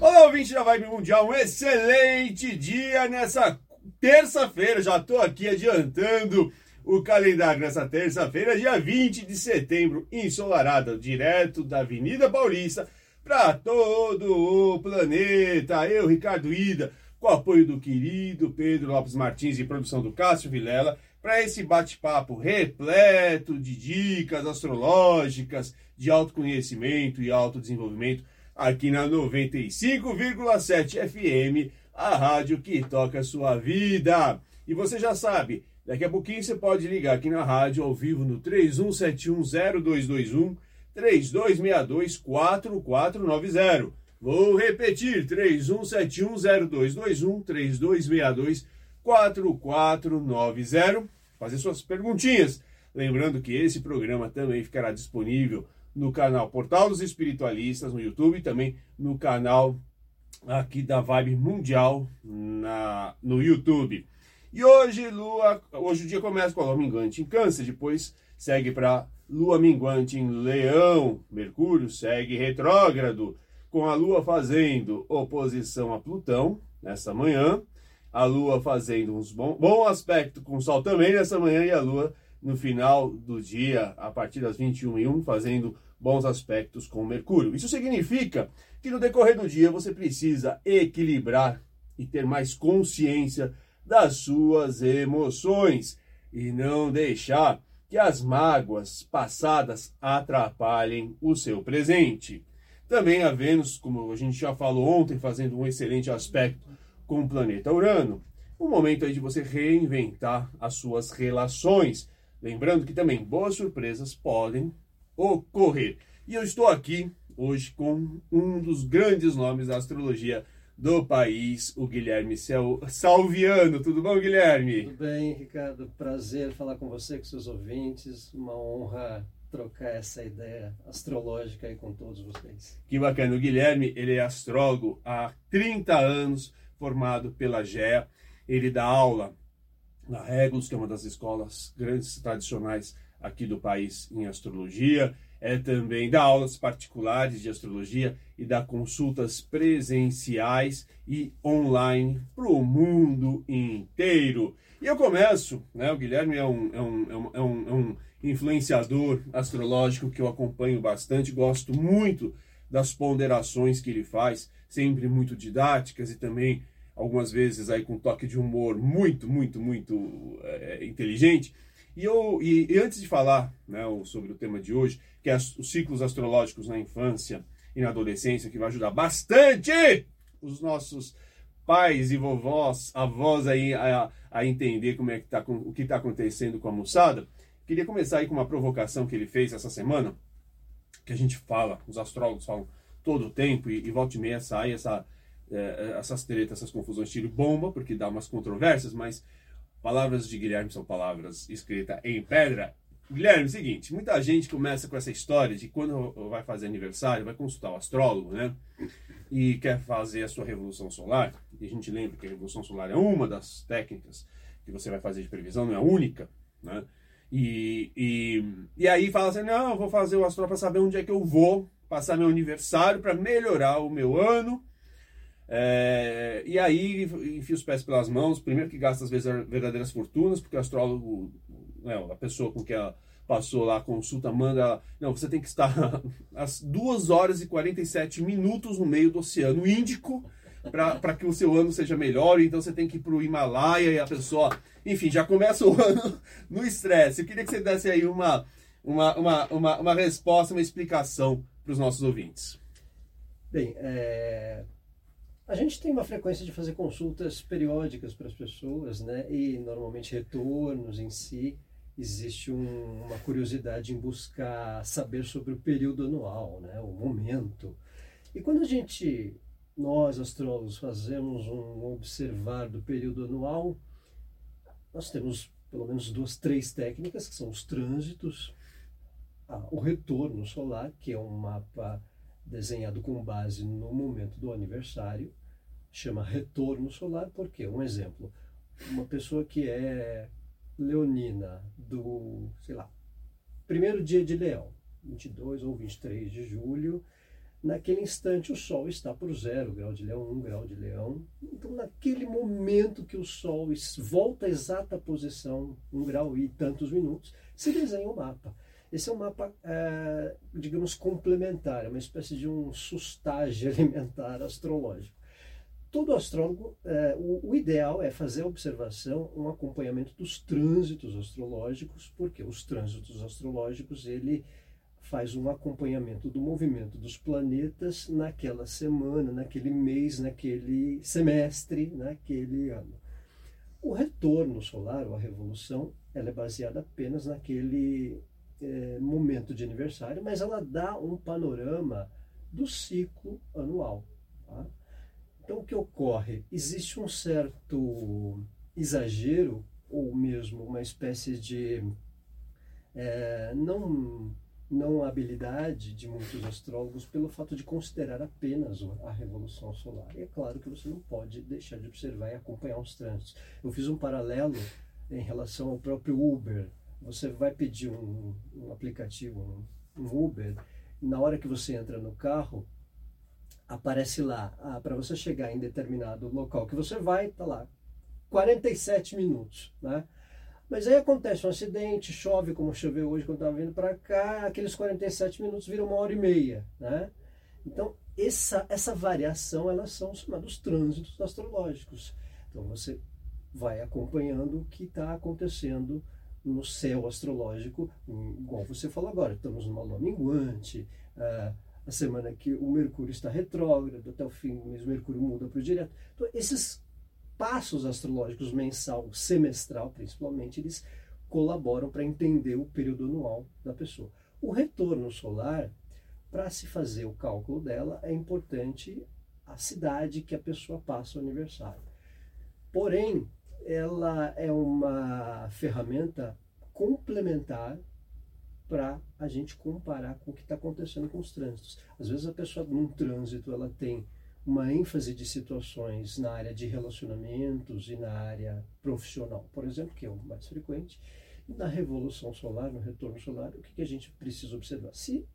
Olá, ouvinte da Vibe Mundial, um excelente dia nessa terça-feira. Já estou aqui adiantando o calendário nessa terça-feira, dia 20 de setembro, ensolarada, direto da Avenida Paulista para todo o planeta. Eu, Ricardo Ida, com o apoio do querido Pedro Lopes Martins e produção do Cássio Vilela, para esse bate-papo repleto de dicas astrológicas, de autoconhecimento e autodesenvolvimento aqui na 95,7 FM, a rádio que toca a sua vida. E você já sabe, daqui a pouquinho você pode ligar aqui na rádio ao vivo no 31710221 3262 4490. Vou repetir, 31710221 3262 4490. Fazer suas perguntinhas. Lembrando que esse programa também ficará disponível no canal Portal dos Espiritualistas no YouTube e também no canal aqui da Vibe Mundial na, no YouTube. E hoje, Lua, hoje o dia começa com a Lua Minguante em Câncer, depois segue para Lua Minguante em Leão, Mercúrio segue retrógrado, com a Lua fazendo oposição a Plutão nessa manhã, a Lua fazendo uns bom, bom aspecto com o Sol também nessa manhã e a Lua no final do dia, a partir das 21 e 1, fazendo bons aspectos com Mercúrio. Isso significa que no decorrer do dia você precisa equilibrar e ter mais consciência das suas emoções e não deixar que as mágoas passadas atrapalhem o seu presente. Também a Vênus, como a gente já falou ontem, fazendo um excelente aspecto com o planeta Urano. Um momento aí de você reinventar as suas relações. Lembrando que também boas surpresas podem ocorrer. E eu estou aqui hoje com um dos grandes nomes da astrologia do país, o Guilherme Salviano. Tudo bom, Guilherme? Tudo bem, Ricardo. Prazer falar com você, com seus ouvintes. Uma honra trocar essa ideia astrológica aí com todos vocês. Que bacana. O Guilherme, ele é astrólogo há 30 anos, formado pela GEA. Ele dá aula na Regulus, que é uma das escolas grandes tradicionais aqui do país em astrologia. É também dá aulas particulares de astrologia e dá consultas presenciais e online para o mundo inteiro. E eu começo, né? O Guilherme é um, é um, é um, é um, é um influenciador astrológico que eu acompanho bastante, gosto muito das ponderações que ele faz, sempre muito didáticas e também algumas vezes aí com toque de humor muito, muito, muito é, inteligente. E, eu, e, e, antes de falar né, sobre o tema de hoje, que é os ciclos astrológicos na infância e na adolescência, que vai ajudar bastante os nossos pais e vovós, avós aí a, a entender como é que tá, o que está acontecendo com a moçada, queria começar aí com uma provocação que ele fez essa semana, que a gente fala, os astrólogos falam todo o tempo, e, e volta e meia sai essa, é, essas tretas, essas confusões, tiro bomba, porque dá umas controvérsias, mas palavras de Guilherme são palavras escritas em pedra. Guilherme, é seguinte, muita gente começa com essa história de quando vai fazer aniversário, vai consultar o astrólogo, né? E quer fazer a sua revolução solar. E a gente lembra que a revolução solar é uma das técnicas que você vai fazer de previsão, não é a única, né? E, e, e aí fala assim, não, eu vou fazer o astrólogo para saber onde é que eu vou passar meu aniversário para melhorar o meu ano é, e aí enfia os pés pelas mãos, primeiro que gasta às vezes verdadeiras fortunas, porque o astrólogo, né, a pessoa com que ela passou lá a consulta manda ela, não, você tem que estar às 2 horas e 47 minutos no meio do Oceano Índico para que o seu ano seja melhor, então você tem que ir para o Himalaia e a pessoa, enfim, já começa o ano no estresse. Eu queria que você desse aí uma, uma, uma, uma, uma resposta, uma explicação para os nossos ouvintes. Bem, é, a gente tem uma frequência de fazer consultas periódicas para as pessoas, né? E normalmente retornos em si. Existe um, uma curiosidade em buscar saber sobre o período anual, né? O momento. E quando a gente, nós astrólogos, fazemos um observar do período anual, nós temos pelo menos duas, três técnicas, que são os trânsitos, o retorno solar, que é um mapa desenhado com base no momento do aniversário, chama retorno solar, porque, um exemplo, uma pessoa que é leonina do, sei lá, primeiro dia de leão, 22 ou 23 de julho, naquele instante o Sol está por zero grau de leão, um grau de leão. Então, naquele momento que o Sol volta à exata posição, um grau e tantos minutos, se desenha o um mapa. Esse é um mapa, é, digamos, complementar, é uma espécie de um sustage alimentar astrológico. Todo astrólogo, é, o, o, ideal é fazer a observação, um acompanhamento dos trânsitos astrológicos, porque os trânsitos astrológicos, ele faz um acompanhamento do movimento dos planetas naquela semana, naquele mês, naquele semestre, naquele ano. O retorno solar, ou a revolução, ela é baseada apenas naquele é, momento de aniversário, mas ela dá um panorama do ciclo anual. Tá? Então, o que ocorre? Existe um certo exagero, ou mesmo uma espécie de é, não, não habilidade de muitos astrólogos pelo fato de considerar apenas a revolução solar. E é claro que você não pode deixar de observar e acompanhar os trânsitos. Eu fiz um paralelo em relação ao próprio Uber você vai pedir um, um aplicativo, um, um, Uber, na hora que você entra no carro, aparece lá, ah, para você chegar em determinado local que você vai, tá lá, 47 minutos, né? Mas aí acontece um acidente, chove, como choveu hoje quando estava vindo para cá, aqueles 47 minutos viram uma hora e meia, né? Então, essa, essa variação, elas são chamados trânsitos astrológicos. Então, você vai acompanhando o que está acontecendo no céu astrológico, igual você falou agora, estamos numa lua minguante, uh, a semana que o Mercúrio está retrógrado, até o fim do mês o Mercúrio muda para o direto. Então, esses passos astrológicos, mensal, semestral principalmente, eles colaboram para entender o período anual da pessoa. O retorno solar, para se fazer o cálculo dela, é importante a cidade que a pessoa passa o aniversário. Porém, ela é uma ferramenta complementar para a gente comparar com o que está acontecendo com os trânsitos. Às vezes a pessoa num trânsito ela tem uma ênfase de situações na área de relacionamentos e na área profissional, por exemplo, que é o mais frequente. E na revolução solar, no retorno solar, o que, que a gente precisa observar? Se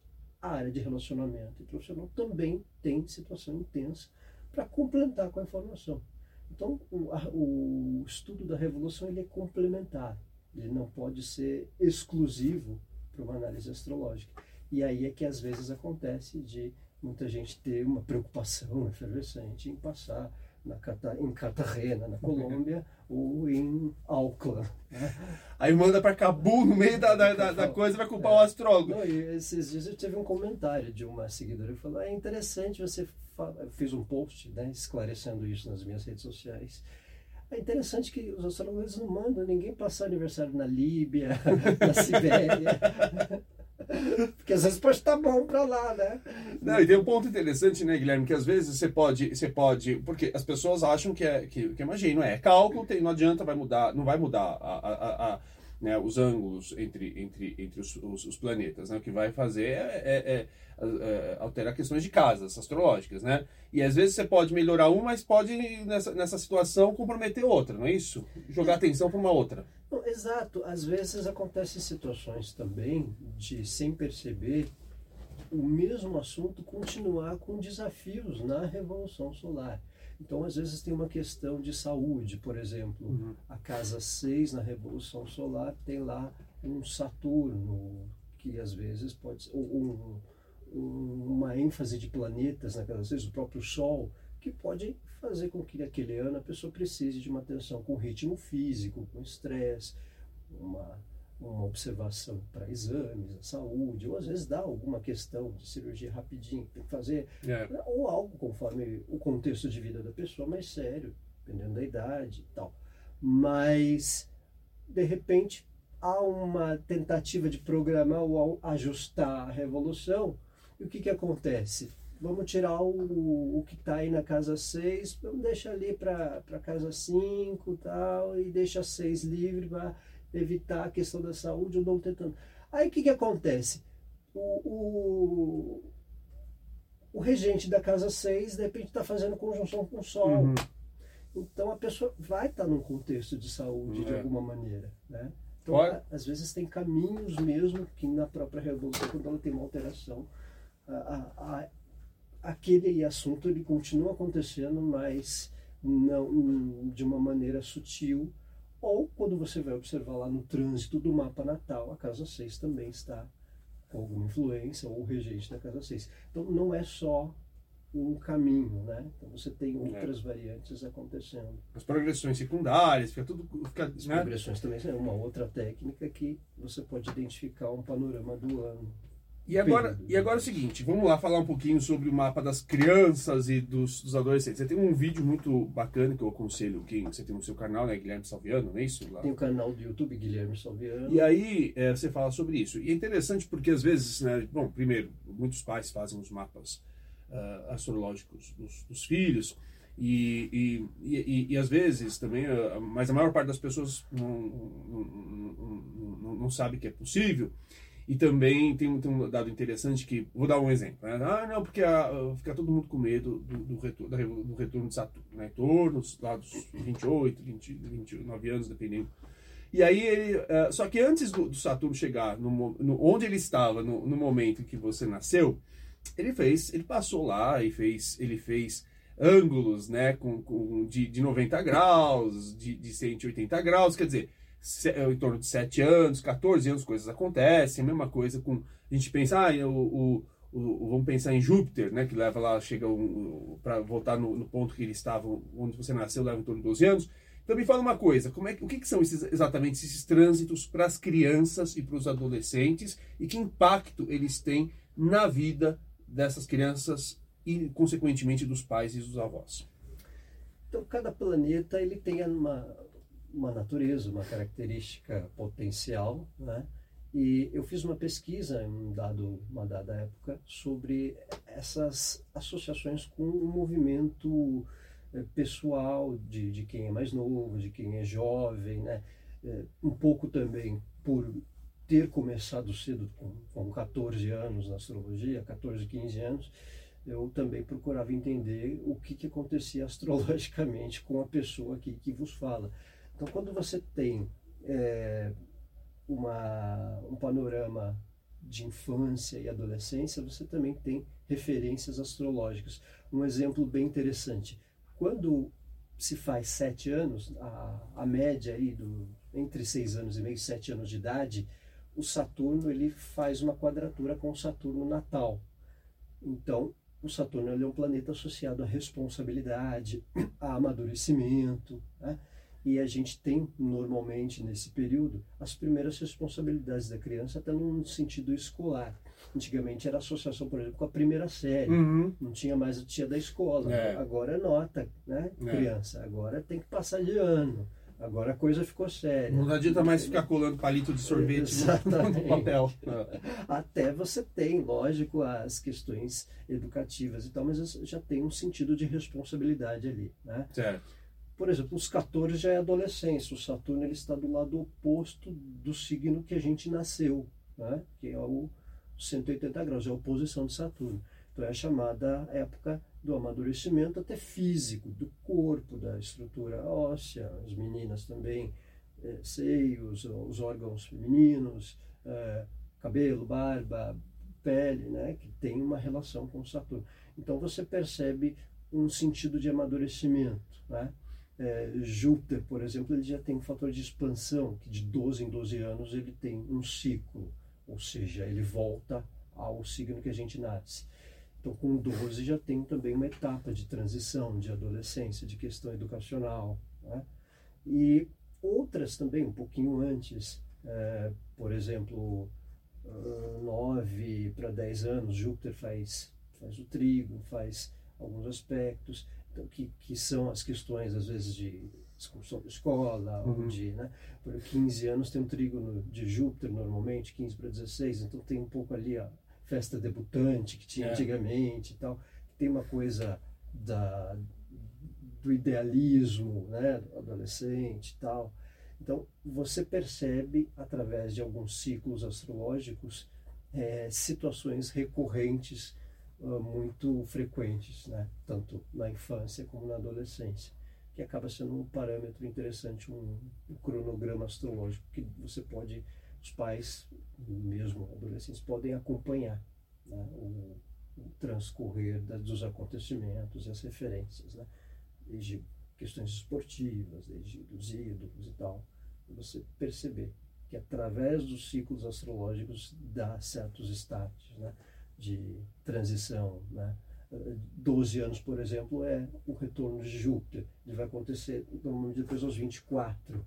a área de relacionamento e profissional também tem situação intensa para complementar com a informação. Então, o, a, o estudo da revolução ele é complementar, ele não pode ser exclusivo para uma análise astrológica. E aí é que às vezes acontece de muita gente ter uma preocupação efervescente em passar na Cata, em Cartagena, na Colômbia, ou em Auckland. Né? Aí manda para Cabul no meio da, da, da, da coisa vai culpar é. o astrólogo. Não, esses dias eu tive um comentário de uma seguidora que falou: é interessante você. Fiz um post né, esclarecendo isso nas minhas redes sociais. É interessante que os astrólogos não mandam ninguém passar aniversário na Líbia, na Sibéria. Porque às vezes pode estar bom para lá, né? Não, e tem um ponto interessante, né, Guilherme, que às vezes você pode, você pode, porque as pessoas acham que é, que, que é, é cálculo, tem, não adianta, vai mudar, não vai mudar a, a, a né, os ângulos entre, entre, entre os, os, os, planetas. Né? O que vai fazer é, é, é, é, alterar questões de casas astrológicas. Né? E às vezes você pode melhorar uma, mas pode, nessa, nessa situação, comprometer outra, não é isso? Jogar atenção para uma outra. Não, exato. Às vezes acontecem situações também de, sem perceber, o mesmo assunto continuar com desafios na Revolução Solar. Então, às vezes, tem uma questão de saúde, por exemplo. Uhum. A casa 6 na Revolução Solar tem lá um Saturno, que às vezes pode ser um, um, uma ênfase de planetas naquelas vezes, o próprio Sol, que pode fazer com que aquele ano a pessoa precise de uma atenção com ritmo físico, com estresse, uma uma observação para exames, a saúde, ou às vezes dá alguma questão de cirurgia rapidinho, tem que fazer, é. ou algo conforme o contexto de vida da pessoa mais sério, dependendo da idade e tal. Mas, de repente, há uma tentativa de programar ou ajustar a revolução, e o que, que acontece? Vamos tirar o, o que está aí na casa 6, vamos deixar ali para casa 5 tal, e deixa 6 livre para evitar a questão da saúde, eu não tentando. Aí o que, que acontece? O, o, o, regente da casa 6, de repente, está fazendo conjunção com o Sol. Uhum. Então a pessoa vai estar tá num contexto de saúde de é. alguma maneira. Né? Então, a, às vezes tem caminhos mesmo que na própria revolução, quando ela tem uma alteração, a, a, aquele assunto ele continua acontecendo, mas não de uma maneira sutil. Ou quando você vai observar lá no trânsito do mapa natal, a casa 6 também está com alguma influência ou regente da casa 6. Então não é só um caminho, né? Então você tem outras é. variantes acontecendo. As progressões secundárias, fica tudo. Fica, As né? progressões também é uma outra técnica que você pode identificar um panorama do ano. E agora, e agora é o seguinte, vamos lá falar um pouquinho sobre o mapa das crianças e dos, dos adolescentes. Você tem um vídeo muito bacana que eu aconselho quem você tem no seu canal, né, Guilherme Salviano, não é isso? Lá. Tem o canal do YouTube Guilherme Salviano. E aí é, você fala sobre isso. E é interessante porque às vezes, né, bom, primeiro, muitos pais fazem os mapas uh, astrológicos dos, dos filhos e, e, e, e, às vezes também, uh, mas a maior parte das pessoas não, não, não, não sabe que é possível. E também tem, tem, um dado interessante que, vou dar um exemplo. Né? Ah, não, porque a, fica todo mundo com medo do, do, retorno, do retorno de Saturno, né? Torno, lá dos 28, 20, 29 anos, dependendo. E aí ele. Uh, só que antes do, do Saturno chegar no, no, onde ele estava no, no momento em que você nasceu, ele fez, ele passou lá e fez, ele fez ângulos, né, com, com de, de 90 graus, de, de 180 graus, quer dizer, em torno de 7 anos, 14 anos, coisas acontecem, a mesma coisa com, a gente pensa, ah, o, o, o vamos pensar em Júpiter, né, que leva lá, chega um, para voltar no, no, ponto que ele estava, onde você nasceu, leva em torno de 12 anos, então me fala uma coisa, como é, o que, que são esses, exatamente esses trânsitos para as crianças e para os adolescentes e que impacto eles têm na vida dessas crianças e, consequentemente, dos pais e dos avós. Então, cada planeta ele tem uma, uma natureza, uma característica potencial, né? E eu fiz uma pesquisa em um dado, uma dada época sobre essas associações com o movimento eh, pessoal de, de quem é mais novo, de quem é jovem, né? Eh, um pouco também por ter começado cedo, com, com 14 anos na astrologia, 14, 15 anos, eu também procurava entender o que, que acontecia astrologicamente com a pessoa que, que vos fala. Então, quando você tem é, uma, um panorama de infância e adolescência, você também tem referências astrológicas. Um exemplo bem interessante. Quando se faz sete anos, a, a média aí do, entre seis anos e meio e sete anos de idade, o Saturno ele faz uma quadratura com o Saturno natal. Então, o Saturno é um planeta associado à responsabilidade, a amadurecimento, né? E a gente tem normalmente nesse período as primeiras responsabilidades da criança até no sentido escolar. Antigamente era associação, por exemplo, com a primeira série, uhum. não tinha mais a tia da escola. É. Agora é nota, né, é. criança. Agora tem que passar de ano. Agora a coisa ficou séria. Não adianta mais ficar colando palito de sorvete no papel. Até você tem, lógico, as questões educativas e tal, mas já tem um sentido de responsabilidade ali. Né? Certo. Por exemplo, os 14 já é adolescência. O Saturno ele está do lado oposto do signo que a gente nasceu, né? que é o 180 graus, é a oposição de Saturno. Então é a chamada época do amadurecimento até físico, do corpo, da estrutura óssea, as meninas também, é, seios, os órgãos femininos, é, cabelo, barba, pele, né, que tem uma relação com Saturno. Então você percebe um sentido de amadurecimento. Né? É, Júpiter, por exemplo, ele já tem um fator de expansão, que de 12 em 12 anos ele tem um ciclo, ou seja, ele volta ao signo que a gente nasce. Então, com 12 já tem também uma etapa de transição, de adolescência, de questão educacional. Né? E outras também, um pouquinho antes, é, por exemplo, uh, 9 para 10 anos, Júpiter faz, faz o trigo, faz alguns aspectos, que, que são as questões, às vezes, de excursão da escola, uhum. ou de, né, por 15 anos tem um trígono de Júpiter normalmente, 15 para 16, então tem um pouco ali a festa debutante que tinha é. antigamente e tal. Tem uma coisa da, do idealismo, né, do adolescente e tal. Então, você percebe, através de alguns ciclos astrológicos, é, situações recorrentes uh, muito frequentes, né? tanto na infância como na adolescência, que acaba sendo um parâmetro interessante, um, um cronograma astrológico que você pode, os pais mesmo adolescentes podem acompanhar né, o, o transcorrer da, dos acontecimentos e as referências, né? desde questões esportivas, desde os ídolos e tal, você perceber que através dos ciclos astrológicos dá certos estágios né? De transição, né? 12 anos, por exemplo, é o retorno de Júpiter. Ele vai acontecer normalmente depois aos 24.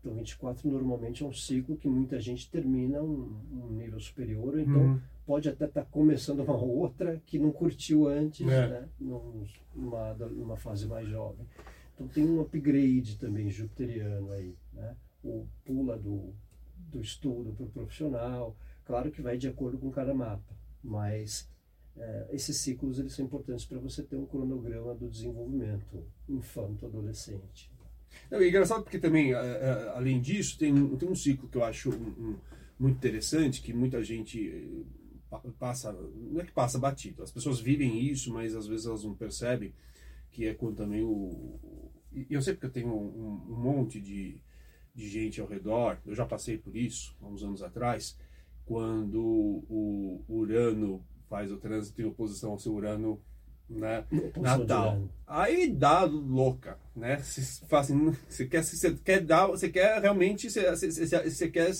Então, 24 normalmente é um ciclo que muita gente termina um, um nível superior, então uhum. pode até estar tá começando uma outra que não curtiu antes, é. né? numa, numa fase mais jovem. Então, tem um upgrade também jupiteriano aí, né? O pula do, do estudo para o profissional, claro que vai de acordo com cada mapa, mas é, esses ciclos eles são importantes para você ter um cronograma do desenvolvimento infanto-adolescente. É engraçado porque também, é, é, além disso, tem tem um ciclo que eu acho um, um, muito interessante, que muita gente eh, passa, não é que passa batido, as pessoas vivem isso, mas às vezes elas não percebem, que é quando também o... E eu sei porque eu tenho um, um monte de, de gente ao redor, eu já passei por isso, há uns anos atrás, quando o Urano faz o trânsito em oposição ao seu Urano né, natal. Aí dá louca, né? Você, assim, você, quer, você quer dar, você quer realmente, você, você, você quer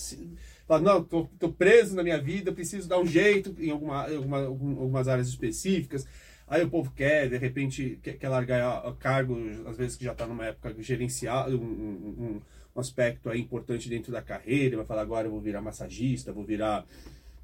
falar, não, tô, tô, preso na minha vida, preciso dar um jeito em alguma, alguma, algumas áreas específicas. Aí o povo quer, de repente, quer, quer largar cargo, às vezes que já está numa época gerencial, um, um, um aspecto aí importante dentro da carreira, vai falar agora eu vou virar massagista, vou virar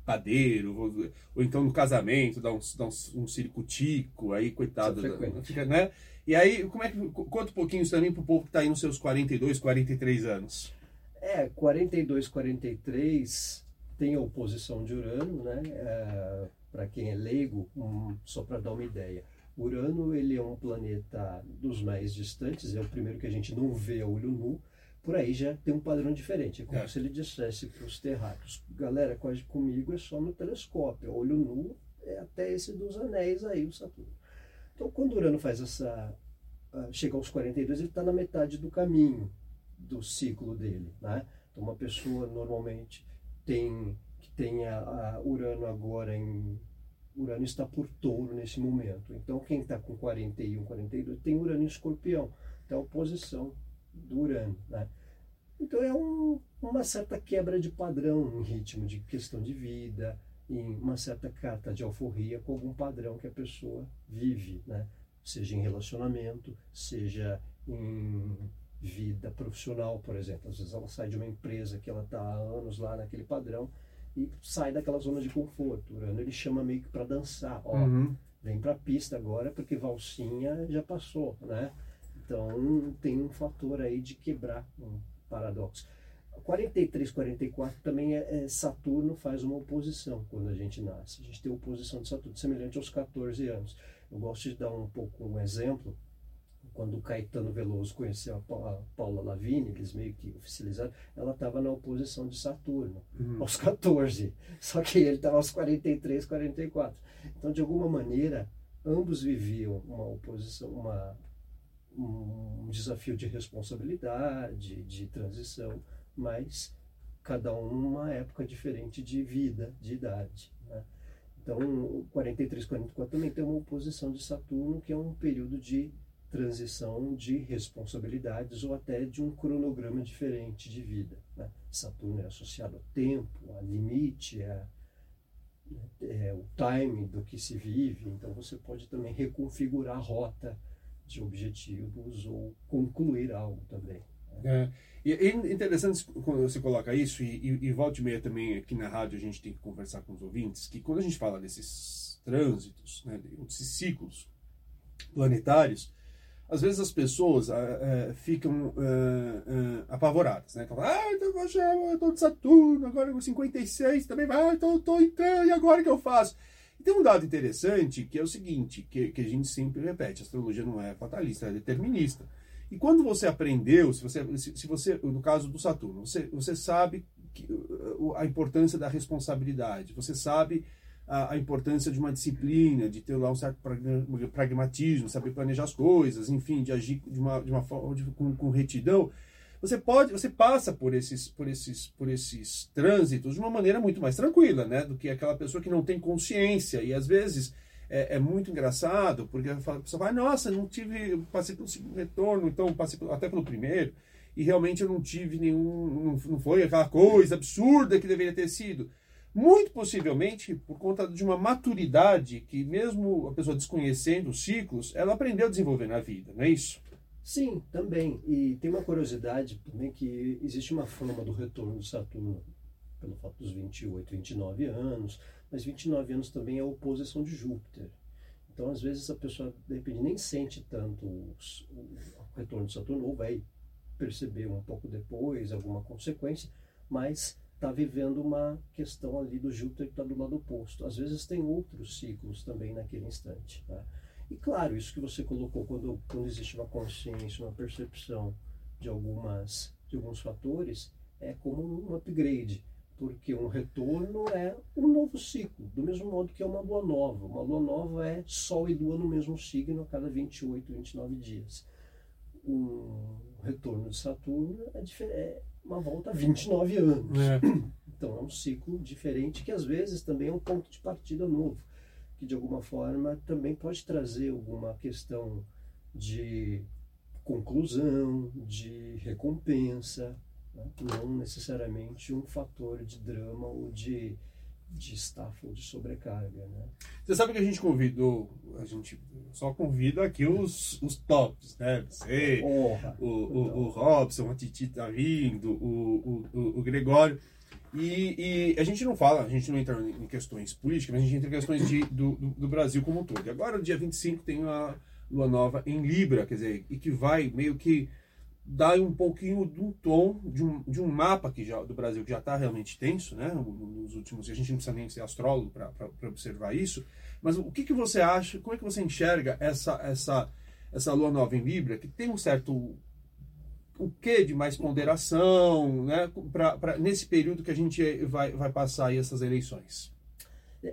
padeiro, ou, ou, então no casamento, dá um, dá um, um ciricutico, aí coitado, da, fica, né? E aí, como é que, conta um pouquinho também pro povo que está aí nos seus 42, 43 anos. É, 42, 43 tem a oposição de Urano, né? É, para quem é leigo, um, só para dar uma ideia. Urano ele é um planeta dos mais distantes, é o primeiro que a gente não vê a olho nu, por aí já tem um padrão diferente. É como é. se ele dissesse para os terráqueos, galera, quase comigo é só no telescópio, olho nu é até esse dos anéis aí, o Saturno. Então, quando Urano faz essa. Uh, chega aos 42, ele está na metade do caminho do ciclo dele. Né? Então, uma pessoa normalmente tem que tenha a Urano agora em. Urano está por touro nesse momento. Então, quem está com 41, 42 tem Urano em escorpião. Então, a oposição do Urano. Né? Então é um, uma certa quebra de padrão em ritmo de questão de vida, em uma certa carta de alforria com algum padrão que a pessoa vive, né? seja em relacionamento, seja em vida profissional, por exemplo. Às vezes ela sai de uma empresa que ela está há anos lá naquele padrão e sai daquela zona de conforto. Urano ele chama meio que para dançar. Ó, uhum. vem para a pista agora porque valsinha já passou, né? Então tem um fator aí de quebrar um paradoxo. 43, 44 também é, é, Saturno faz uma oposição quando a gente nasce. A gente tem oposição de Saturno semelhante aos 14 anos. Eu gosto de dar um pouco um exemplo. Quando o Caetano Veloso conheceu a Paula Lavigne, eles meio que oficializaram, ela estava na oposição de Saturno, uhum. aos 14. Só que ele estava aos 43, 44. Então, de alguma maneira, ambos viviam uma oposição, uma um desafio de responsabilidade, de transição, mas cada um numa época diferente de vida, de idade. Né? Então, 43, 44 também tem uma oposição de Saturno, que é um período de transição de responsabilidades ou até de um cronograma diferente de vida. Né? Saturno é associado ao tempo, a limite, a, é, o time do que se vive, então você pode também reconfigurar a rota de objetivos ou concluir algo também. Né? É, e é interessante quando você coloca isso, e, e, e volta e meia também aqui na rádio a gente tem que conversar com os ouvintes, que quando a gente fala desses trânsitos, né, desses ciclos planetários, às vezes as pessoas uh, ficam uh, apavoradas, né? Falam, ah, então eu tô de Saturno, agora com 56 também vai, então eu entrando, e agora que eu faço? Tem um dado interessante que é o seguinte, que, que a gente sempre repete, a astrologia não é fatalista, é determinista. E quando você aprendeu, se você, se, se você no caso do Saturno, você, você sabe que, a importância da responsabilidade, você sabe a, a, importância de uma disciplina, de ter lá um certo pragmatismo, saber planejar as coisas, enfim, de agir de uma, de uma forma de, com, com retidão, você pode, você passa por esses, por esses, por esses trânsitos de uma maneira muito mais tranquila, né, do que aquela pessoa que não tem consciência e às vezes é, é muito engraçado, porque a pessoa fala, nossa, não tive, passei pelo segundo retorno, então passei até pelo primeiro, e realmente eu não tive nenhum, não foi aquela coisa absurda que deveria ter sido. Muito possivelmente por conta de uma maturidade que, mesmo a pessoa desconhecendo os ciclos, ela aprendeu a desenvolver na vida, não é isso? Sim, também. E tem uma curiosidade também que existe uma fama do retorno de Saturno pelo fato dos 28, 29 anos, mas 29 anos também é a oposição de Júpiter. Então, às vezes, a pessoa, de repente, nem sente tanto os, o retorno de Saturno, ou vai perceber um pouco depois alguma consequência, mas está vivendo uma questão ali do Júpiter que está do lado oposto. Às vezes tem outros ciclos também naquele instante. Tá? E claro, isso que você colocou, quando, quando existe uma consciência, uma percepção de, algumas, de alguns fatores, é como um upgrade porque um retorno é um novo ciclo, do mesmo modo que é uma lua nova. Uma lua nova é Sol e Lua no mesmo signo a cada 28, 29 dias. Um retorno de Saturno é, é uma volta a 29 anos. É. Então é um ciclo diferente que às vezes também é um ponto de partida novo, que de alguma forma também pode trazer alguma questão de conclusão, de recompensa, né? não necessariamente um fator de drama ou de, de estafa ou de sobrecarga. Né? Você sabe que a gente convidou, a gente só convida aqui os, os tops, né? Você, o, o, o Robson, a Titi tá vindo, o, o, o Gregório. E, e, a gente não fala, a gente não entra em questões políticas, mas a gente entra em questões de, do, do, Brasil como um todo. E agora, no dia 25, tem a Lua Nova em Libra, quer dizer, e que vai meio que dá um pouquinho do tom de um, de um mapa que já, do Brasil que já está realmente tenso, né? Nos últimos, a gente não precisa nem ser astrólogo para observar isso. Mas o que, que você acha? Como é que você enxerga essa essa essa lua nova em Libra que tem um certo o que de mais ponderação, né? Pra, pra, nesse período que a gente vai, vai passar aí essas eleições.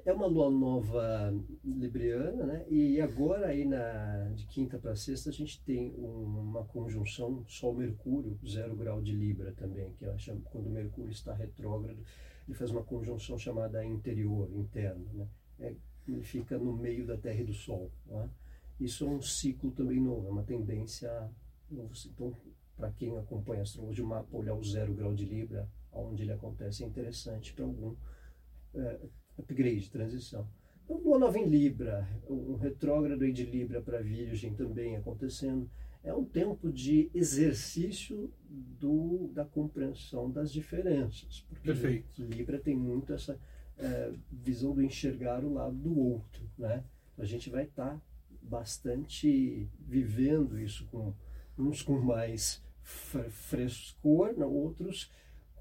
É uma lua nova libriana, né? E agora aí na de quinta para sexta a gente tem uma conjunção Sol-Mercúrio, zero grau de Libra também, que chamo, quando o Mercúrio está retrógrado, ele faz uma conjunção chamada interior, interna, né? É, ele fica no meio da Terra e do Sol. Né? Isso é um ciclo também novo, é uma tendência novo. Então, para quem acompanha a astrologia, o mapa olhar o zero grau de Libra, onde ele acontece, é interessante para algum é, upgrade, transição. Então, Lua Nova em Libra, um retrógrado de Libra para Virgem também acontecendo. É um tempo de exercício do, da compreensão das diferenças. Porque Perfeito. Libra tem muito essa é, visão do enxergar o lado do outro. Né? A gente vai estar tá bastante vivendo isso com uns com mais frescor, outros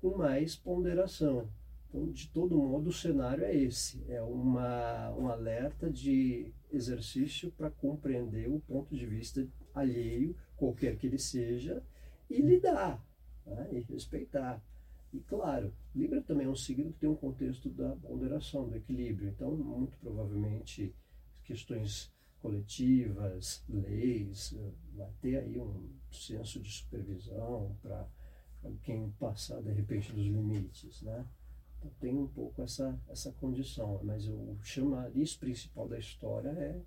com mais ponderação. Então, de todo modo, o cenário é esse: é uma, um alerta de exercício para compreender o ponto de vista alheio, qualquer que ele seja, e lidar, né? e respeitar. E claro, Libra também é um signo que tem um contexto da ponderação, do equilíbrio. Então, muito provavelmente, questões coletivas, leis, vai ter aí um senso de supervisão para quem passar de repente dos limites, né? Então, tem um pouco essa, essa condição, mas o chamariz principal da história é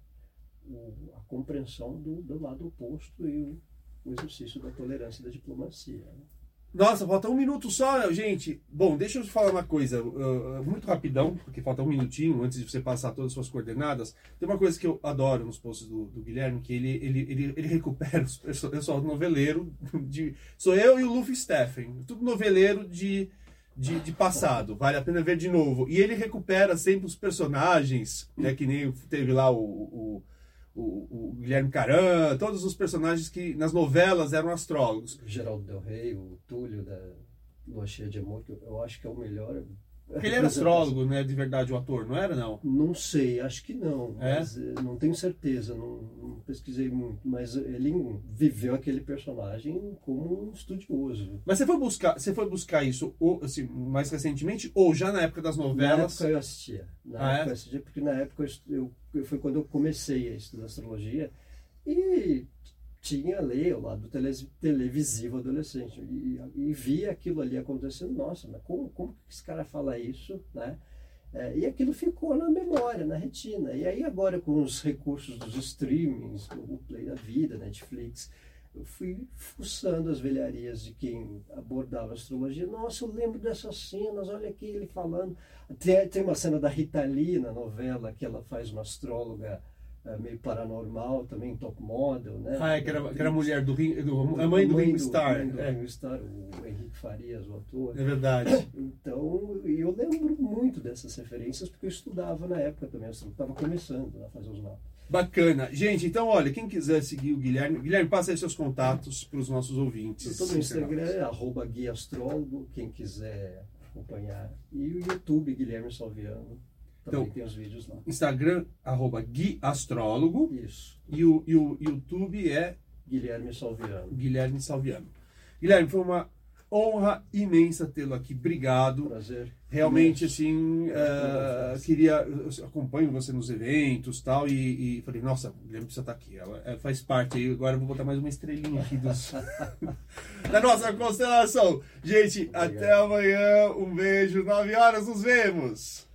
o, a compreensão do, do lado oposto e o, o exercício da tolerância e da diplomacia. Né? Nossa, falta um minuto só, gente. Bom, deixa eu falar uma coisa, uh, muito rapidão, porque falta um minutinho antes de você passar todas as suas coordenadas. Tem uma coisa que eu adoro nos posts do, do Guilherme, que ele, ele, ele, ele recupera, sou, eu sou noveleiro, de, sou eu e o Luffy Steffen, tudo noveleiro de de, de, passado, vale a pena ver de novo. E ele recupera sempre os personagens, né, que nem teve lá o, o, o, o Guilherme Caran, todos os personagens que nas novelas eram astrólogos. Geraldo Del Rey, o Túlio da Lua Cheia de Amor, que eu acho que é o melhor ele era astrólogo, né? De verdade, o ator, não era, não? Não sei, acho que não. É? Mas, eh, não tenho certeza, não, não, pesquisei muito. Mas ele viveu aquele personagem como um estudioso. Mas você foi buscar, você foi buscar isso assim, mais recentemente ou já na época das novelas? Na época eu assistia. Na ah, época é? eu assistia, porque na época eu, eu, foi quando eu comecei a estudar astrologia. E tinha ali o lado televisivo adolescente e, e via aquilo ali acontecendo, nossa, mas como, como que esse cara fala isso, né? É, e aquilo ficou na memória, na retina. E aí agora com os recursos dos streamings, o Play da vida, Netflix, eu fui fuçando as velharias de quem abordava astrologia. Nossa, eu lembro dessas cenas, olha aqui ele falando. Tem, tem uma cena da Rita Lee na novela, que ela faz uma astróloga meio paranormal, também top model, né? Ah, é, que era, que era a mulher do, do, a mãe do Ringo Starr. Do, é. Ringo Starr, o Henrique Farias, o ator. É verdade. Então, eu lembro muito dessas referências, porque eu estudava na época também, eu estava começando a fazer os mapas. Bacana. Gente, então olha, quem quiser seguir o Guilherme, Guilherme, passa aí seus contatos para os nossos ouvintes. Eu estou no Instagram, é arroba guiastrólogo, quem quiser acompanhar. E o YouTube, Guilherme Salviano. Também então, tem os vídeos lá. Instagram, arroba guiastrólogo. Isso. E o, e o YouTube é... Guilherme Salviano. Guilherme Salviano. Guilherme, foi uma honra imensa tê-lo aqui. Obrigado. Prazer. Realmente, assim, uh, queria. Acompanho você nos eventos tal, e, e falei, nossa, o Guilherme precisa estar aqui. Ela, ela, faz parte aí. Agora eu vou botar mais uma estrelinha aqui dos, da nossa constelação. Gente, Obrigado. até amanhã. Um beijo. Nove horas, nos vemos.